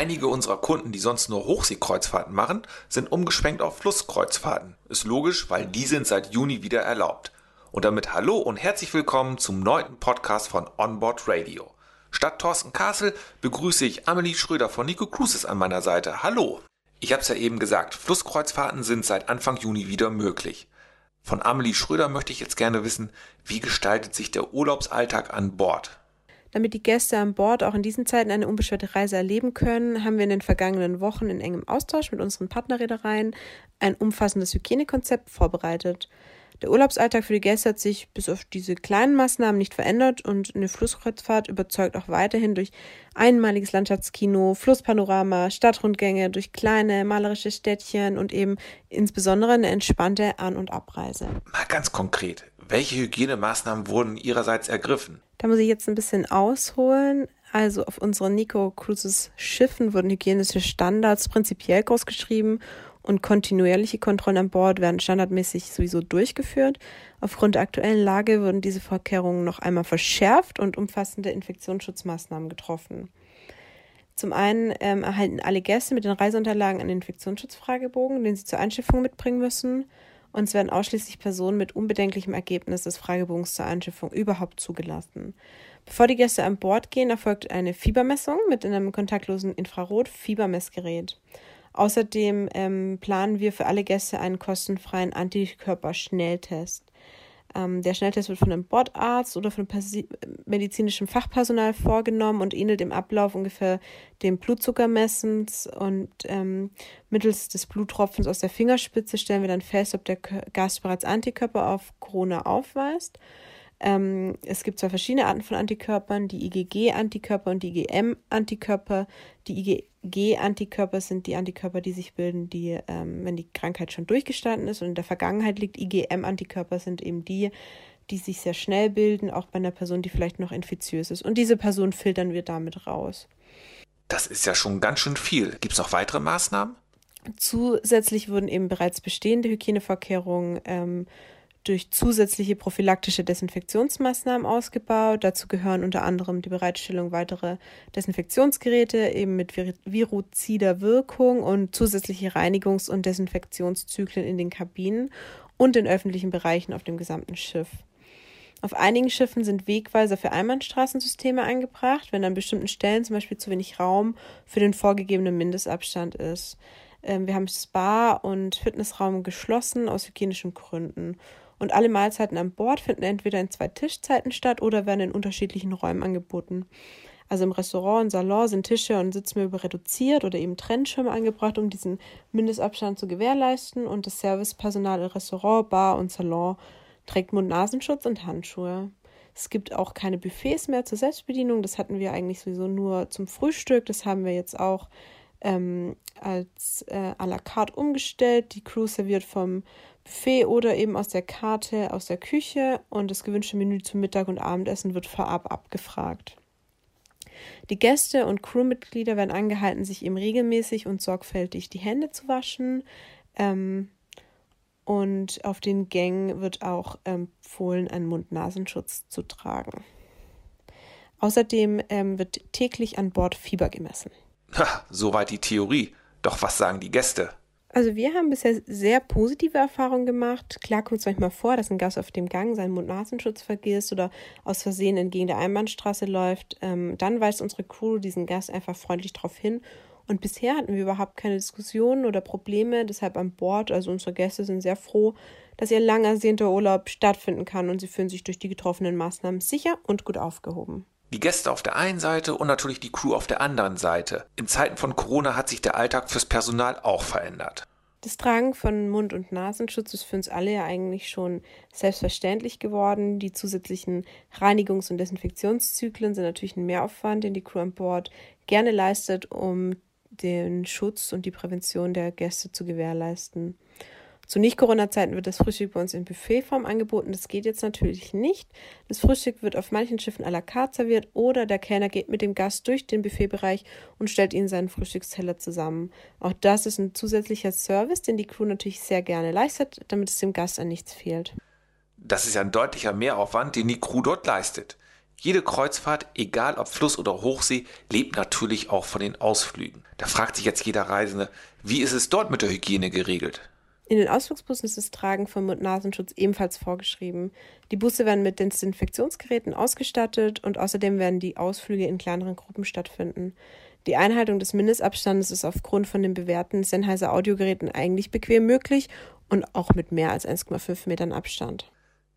Einige unserer Kunden, die sonst nur Hochseekreuzfahrten machen, sind umgeschwenkt auf Flusskreuzfahrten. Ist logisch, weil die sind seit Juni wieder erlaubt. Und damit hallo und herzlich willkommen zum neunten Podcast von Onboard Radio. Statt Thorsten Kassel begrüße ich Amelie Schröder von Nico Cruises an meiner Seite. Hallo! Ich habe es ja eben gesagt, Flusskreuzfahrten sind seit Anfang Juni wieder möglich. Von Amelie Schröder möchte ich jetzt gerne wissen, wie gestaltet sich der Urlaubsalltag an Bord? Damit die Gäste an Bord auch in diesen Zeiten eine unbeschwerte Reise erleben können, haben wir in den vergangenen Wochen in engem Austausch mit unseren Partnerreedereien ein umfassendes Hygienekonzept vorbereitet. Der Urlaubsalltag für die Gäste hat sich bis auf diese kleinen Maßnahmen nicht verändert und eine Flusskreuzfahrt überzeugt auch weiterhin durch einmaliges Landschaftskino, Flusspanorama, Stadtrundgänge, durch kleine malerische Städtchen und eben insbesondere eine entspannte An- und Abreise. Mal ganz konkret, welche Hygienemaßnahmen wurden Ihrerseits ergriffen? Da muss ich jetzt ein bisschen ausholen. Also auf unseren Nico Cruises Schiffen wurden hygienische Standards prinzipiell großgeschrieben und kontinuierliche Kontrollen an Bord werden standardmäßig sowieso durchgeführt. Aufgrund der aktuellen Lage wurden diese Vorkehrungen noch einmal verschärft und umfassende Infektionsschutzmaßnahmen getroffen. Zum einen ähm, erhalten alle Gäste mit den Reiseunterlagen einen Infektionsschutzfragebogen, den sie zur Einschiffung mitbringen müssen. Und es werden ausschließlich Personen mit unbedenklichem Ergebnis des Fragebogens zur Einschiffung überhaupt zugelassen. Bevor die Gäste an Bord gehen, erfolgt eine Fiebermessung mit einem kontaktlosen Infrarot-Fiebermessgerät. Außerdem ähm, planen wir für alle Gäste einen kostenfreien Antikörperschnelltest. Ähm, der Schnelltest wird von einem Bordarzt oder von medizinischem Fachpersonal vorgenommen und ähnelt im Ablauf ungefähr dem Blutzuckermessens. Und ähm, mittels des Bluttropfens aus der Fingerspitze stellen wir dann fest, ob der Gast bereits Antikörper auf Corona aufweist. Ähm, es gibt zwei verschiedene Arten von Antikörpern, die IgG-Antikörper und die IgM-Antikörper. Die IgG-Antikörper sind die Antikörper, die sich bilden, die, ähm, wenn die Krankheit schon durchgestanden ist und in der Vergangenheit liegt. IgM-Antikörper sind eben die, die sich sehr schnell bilden, auch bei einer Person, die vielleicht noch infiziös ist. Und diese Person filtern wir damit raus. Das ist ja schon ganz schön viel. Gibt es noch weitere Maßnahmen? Zusätzlich wurden eben bereits bestehende Hygienevorkehrungen ähm, durch zusätzliche prophylaktische Desinfektionsmaßnahmen ausgebaut. Dazu gehören unter anderem die Bereitstellung weiterer Desinfektionsgeräte eben mit viruzider Wirkung und zusätzliche Reinigungs- und Desinfektionszyklen in den Kabinen und in öffentlichen Bereichen auf dem gesamten Schiff. Auf einigen Schiffen sind Wegweiser für Einbahnstraßensysteme angebracht, wenn an bestimmten Stellen zum Beispiel zu wenig Raum für den vorgegebenen Mindestabstand ist. Ähm, wir haben Spa und Fitnessraum geschlossen aus hygienischen Gründen. Und alle Mahlzeiten an Bord finden entweder in zwei Tischzeiten statt oder werden in unterschiedlichen Räumen angeboten. Also im Restaurant und Salon sind Tische und Sitzmöbel reduziert oder eben Trennschirme angebracht, um diesen Mindestabstand zu gewährleisten. Und das Servicepersonal im Restaurant, Bar und Salon trägt Mund-Nasenschutz und Handschuhe. Es gibt auch keine Buffets mehr zur Selbstbedienung. Das hatten wir eigentlich sowieso nur zum Frühstück. Das haben wir jetzt auch ähm, als äh, à la carte umgestellt. Die Crew serviert vom Buffet oder eben aus der Karte aus der Küche und das gewünschte Menü zum Mittag- und Abendessen wird vorab abgefragt. Die Gäste und Crewmitglieder werden angehalten, sich eben regelmäßig und sorgfältig die Hände zu waschen. Ähm, und auf den Gängen wird auch empfohlen, einen Mund-Nasenschutz zu tragen. Außerdem ähm, wird täglich an Bord Fieber gemessen. Ha, soweit die Theorie. Doch was sagen die Gäste? Also wir haben bisher sehr positive Erfahrungen gemacht. Klar kommt es manchmal vor, dass ein Gast auf dem Gang seinen Mund-Nasenschutz vergisst oder aus Versehen entgegen der Einbahnstraße läuft. Ähm, dann weist unsere Crew diesen Gast einfach freundlich darauf hin. Und bisher hatten wir überhaupt keine Diskussionen oder Probleme. Deshalb an Bord, also unsere Gäste sind sehr froh, dass ihr lang ersehnter Urlaub stattfinden kann und sie fühlen sich durch die getroffenen Maßnahmen sicher und gut aufgehoben. Die Gäste auf der einen Seite und natürlich die Crew auf der anderen Seite. In Zeiten von Corona hat sich der Alltag fürs Personal auch verändert. Das Tragen von Mund- und Nasenschutz ist für uns alle ja eigentlich schon selbstverständlich geworden. Die zusätzlichen Reinigungs- und Desinfektionszyklen sind natürlich ein Mehraufwand, den die Crew an Bord gerne leistet, um den Schutz und die Prävention der Gäste zu gewährleisten. Zu Nicht-Corona-Zeiten wird das Frühstück bei uns in Buffetform angeboten. Das geht jetzt natürlich nicht. Das Frühstück wird auf manchen Schiffen à la carte serviert oder der Kellner geht mit dem Gast durch den Buffetbereich und stellt ihnen seinen Frühstücksteller zusammen. Auch das ist ein zusätzlicher Service, den die Crew natürlich sehr gerne leistet, damit es dem Gast an nichts fehlt. Das ist ja ein deutlicher Mehraufwand, den die Crew dort leistet. Jede Kreuzfahrt, egal ob Fluss oder Hochsee, lebt natürlich auch von den Ausflügen. Da fragt sich jetzt jeder Reisende, wie ist es dort mit der Hygiene geregelt? In den Ausflugsbussen ist das Tragen von Mund-Nasenschutz ebenfalls vorgeschrieben. Die Busse werden mit Desinfektionsgeräten ausgestattet und außerdem werden die Ausflüge in kleineren Gruppen stattfinden. Die Einhaltung des Mindestabstandes ist aufgrund von den bewährten Sennheiser Audiogeräten eigentlich bequem möglich und auch mit mehr als 1,5 Metern Abstand.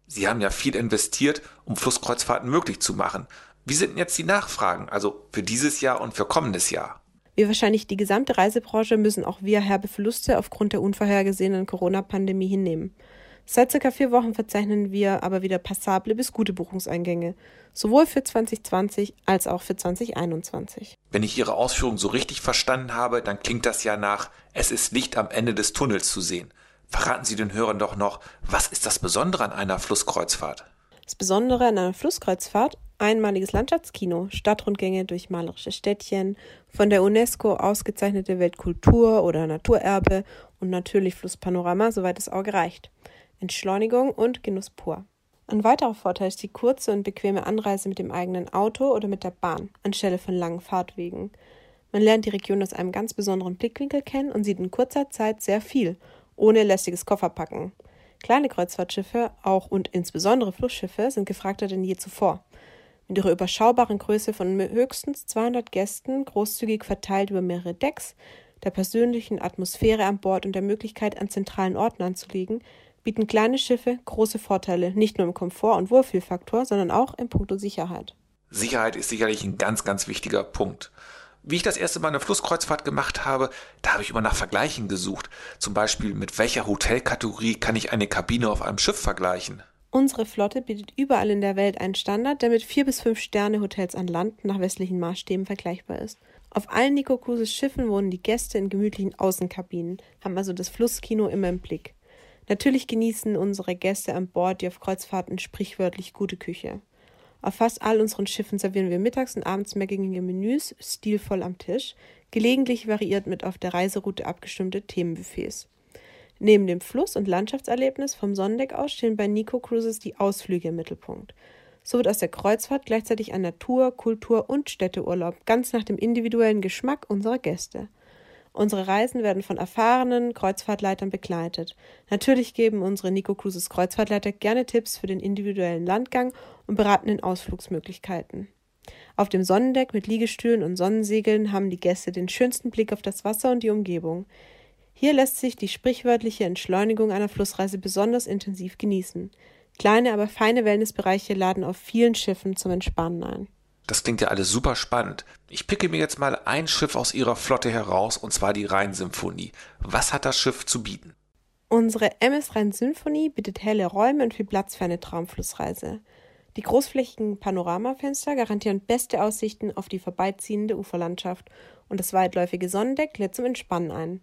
Sie haben ja viel investiert, um Flusskreuzfahrten möglich zu machen. Wie sind denn jetzt die Nachfragen, also für dieses Jahr und für kommendes Jahr? Wie wahrscheinlich die gesamte Reisebranche müssen auch wir herbe Verluste aufgrund der unvorhergesehenen Corona-Pandemie hinnehmen. Seit circa vier Wochen verzeichnen wir aber wieder passable bis gute Buchungseingänge, sowohl für 2020 als auch für 2021. Wenn ich Ihre Ausführungen so richtig verstanden habe, dann klingt das ja nach, es ist Licht am Ende des Tunnels zu sehen. Verraten Sie den Hörern doch noch, was ist das Besondere an einer Flusskreuzfahrt? Das Besondere an einer Flusskreuzfahrt einmaliges Landschaftskino, Stadtrundgänge durch malerische Städtchen, von der UNESCO ausgezeichnete Weltkultur- oder Naturerbe und natürlich Flusspanorama, soweit das Auge reicht. Entschleunigung und Genuss pur. Ein weiterer Vorteil ist die kurze und bequeme Anreise mit dem eigenen Auto oder mit der Bahn anstelle von langen Fahrtwegen. Man lernt die Region aus einem ganz besonderen Blickwinkel kennen und sieht in kurzer Zeit sehr viel ohne lästiges Kofferpacken. Kleine Kreuzfahrtschiffe, auch und insbesondere Flussschiffe, sind gefragter denn je zuvor. Mit ihrer überschaubaren Größe von höchstens 200 Gästen, großzügig verteilt über mehrere Decks, der persönlichen Atmosphäre an Bord und der Möglichkeit, an zentralen Orten anzulegen, bieten kleine Schiffe große Vorteile, nicht nur im Komfort- und Wohlfühlfaktor, sondern auch in puncto Sicherheit. Sicherheit ist sicherlich ein ganz, ganz wichtiger Punkt. Wie ich das erste Mal eine Flusskreuzfahrt gemacht habe, da habe ich immer nach Vergleichen gesucht. Zum Beispiel, mit welcher Hotelkategorie kann ich eine Kabine auf einem Schiff vergleichen? Unsere Flotte bietet überall in der Welt einen Standard, der mit vier bis fünf Sterne Hotels an Land nach westlichen Maßstäben vergleichbar ist. Auf allen Nico Cruises Schiffen wohnen die Gäste in gemütlichen Außenkabinen, haben also das Flusskino immer im Blick. Natürlich genießen unsere Gäste an Bord die auf Kreuzfahrten sprichwörtlich gute Küche. Auf fast all unseren Schiffen servieren wir mittags und abends mehrgängige Menüs, stilvoll am Tisch, gelegentlich variiert mit auf der Reiseroute abgestimmte Themenbuffets. Neben dem Fluss- und Landschaftserlebnis vom Sonnendeck aus stehen bei Nico Cruises die Ausflüge im Mittelpunkt. So wird aus der Kreuzfahrt gleichzeitig ein Natur-, Kultur- und Städteurlaub, ganz nach dem individuellen Geschmack unserer Gäste. Unsere Reisen werden von erfahrenen Kreuzfahrtleitern begleitet. Natürlich geben unsere Nico Cruises Kreuzfahrtleiter gerne Tipps für den individuellen Landgang und beraten in Ausflugsmöglichkeiten. Auf dem Sonnendeck mit Liegestühlen und Sonnensegeln haben die Gäste den schönsten Blick auf das Wasser und die Umgebung. Hier lässt sich die sprichwörtliche Entschleunigung einer Flussreise besonders intensiv genießen. Kleine, aber feine Wellnessbereiche laden auf vielen Schiffen zum Entspannen ein. Das klingt ja alles super spannend. Ich picke mir jetzt mal ein Schiff aus Ihrer Flotte heraus, und zwar die Rheinsymphonie. Was hat das Schiff zu bieten? Unsere MS Rhein-Symphonie bietet helle Räume und viel Platz für eine Traumflussreise. Die großflächigen Panoramafenster garantieren beste Aussichten auf die vorbeiziehende Uferlandschaft und das weitläufige Sonnendeck lädt zum Entspannen ein.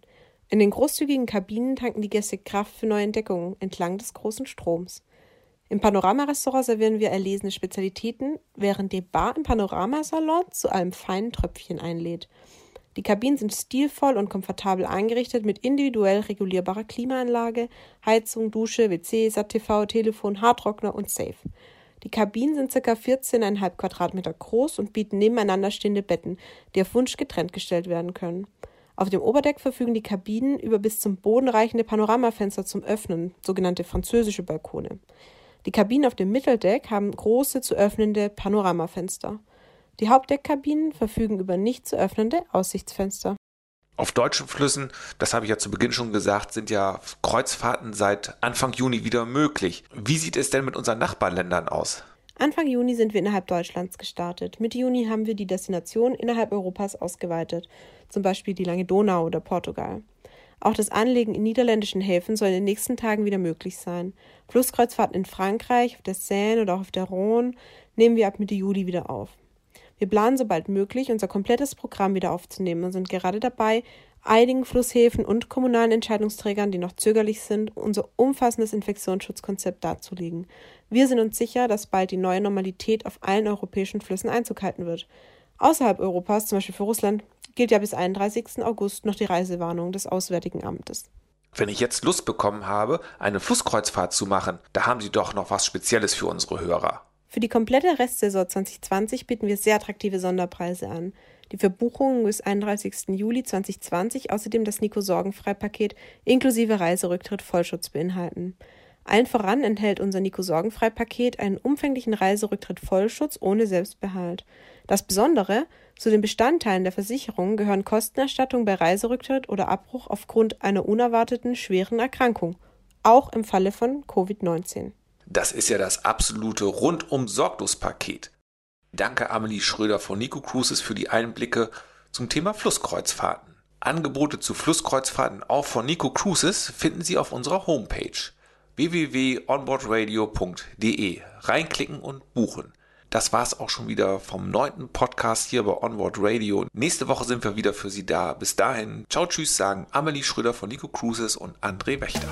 In den großzügigen Kabinen tanken die Gäste Kraft für neue Entdeckungen entlang des großen Stroms. Im Panoramarestaurant servieren wir erlesene Spezialitäten, während die Bar im Panoramasalon zu einem feinen Tröpfchen einlädt. Die Kabinen sind stilvoll und komfortabel eingerichtet mit individuell regulierbarer Klimaanlage, Heizung, Dusche, WC, SAT-TV, Telefon, Haartrockner und Safe. Die Kabinen sind ca. 14,5 Quadratmeter groß und bieten nebeneinander stehende Betten, die auf Wunsch getrennt gestellt werden können. Auf dem Oberdeck verfügen die Kabinen über bis zum Boden reichende Panoramafenster zum Öffnen, sogenannte französische Balkone. Die Kabinen auf dem Mitteldeck haben große zu öffnende Panoramafenster. Die Hauptdeckkabinen verfügen über nicht zu öffnende Aussichtsfenster. Auf deutschen Flüssen, das habe ich ja zu Beginn schon gesagt, sind ja Kreuzfahrten seit Anfang Juni wieder möglich. Wie sieht es denn mit unseren Nachbarländern aus? Anfang Juni sind wir innerhalb Deutschlands gestartet. Mitte Juni haben wir die Destination innerhalb Europas ausgeweitet, zum Beispiel die Lange Donau oder Portugal. Auch das Anlegen in niederländischen Häfen soll in den nächsten Tagen wieder möglich sein. Flusskreuzfahrten in Frankreich, auf der Seine oder auch auf der Rhone nehmen wir ab Mitte Juli wieder auf. Wir planen sobald möglich, unser komplettes Programm wieder aufzunehmen und sind gerade dabei, einigen Flusshäfen und kommunalen Entscheidungsträgern, die noch zögerlich sind, unser umfassendes Infektionsschutzkonzept darzulegen. Wir sind uns sicher, dass bald die neue Normalität auf allen europäischen Flüssen Einzug halten wird. Außerhalb Europas, zum Beispiel für Russland, gilt ja bis 31. August noch die Reisewarnung des Auswärtigen Amtes. Wenn ich jetzt Lust bekommen habe, eine Flusskreuzfahrt zu machen, da haben Sie doch noch was Spezielles für unsere Hörer. Für die komplette Restsaison 2020 bieten wir sehr attraktive Sonderpreise an. Die Verbuchungen bis 31. Juli 2020 außerdem das Nico Sorgenfrei-Paket inklusive Reiserücktritt Vollschutz beinhalten. Allen voran enthält unser Nico Sorgenfrei-Paket einen umfänglichen Reiserücktritt Vollschutz ohne Selbstbehalt. Das Besondere, zu den Bestandteilen der Versicherung gehören Kostenerstattung bei Reiserücktritt oder Abbruch aufgrund einer unerwarteten schweren Erkrankung, auch im Falle von Covid-19. Das ist ja das absolute rundum sorglos Paket. Danke Amelie Schröder von Nico Cruises für die Einblicke zum Thema Flusskreuzfahrten. Angebote zu Flusskreuzfahrten auch von Nico Cruises finden Sie auf unserer Homepage www.onboardradio.de. Reinklicken und buchen. Das war's auch schon wieder vom neunten Podcast hier bei Onboard Radio. Nächste Woche sind wir wieder für Sie da. Bis dahin, ciao, tschüss, sagen Amelie Schröder von Nico Cruises und André Wächter.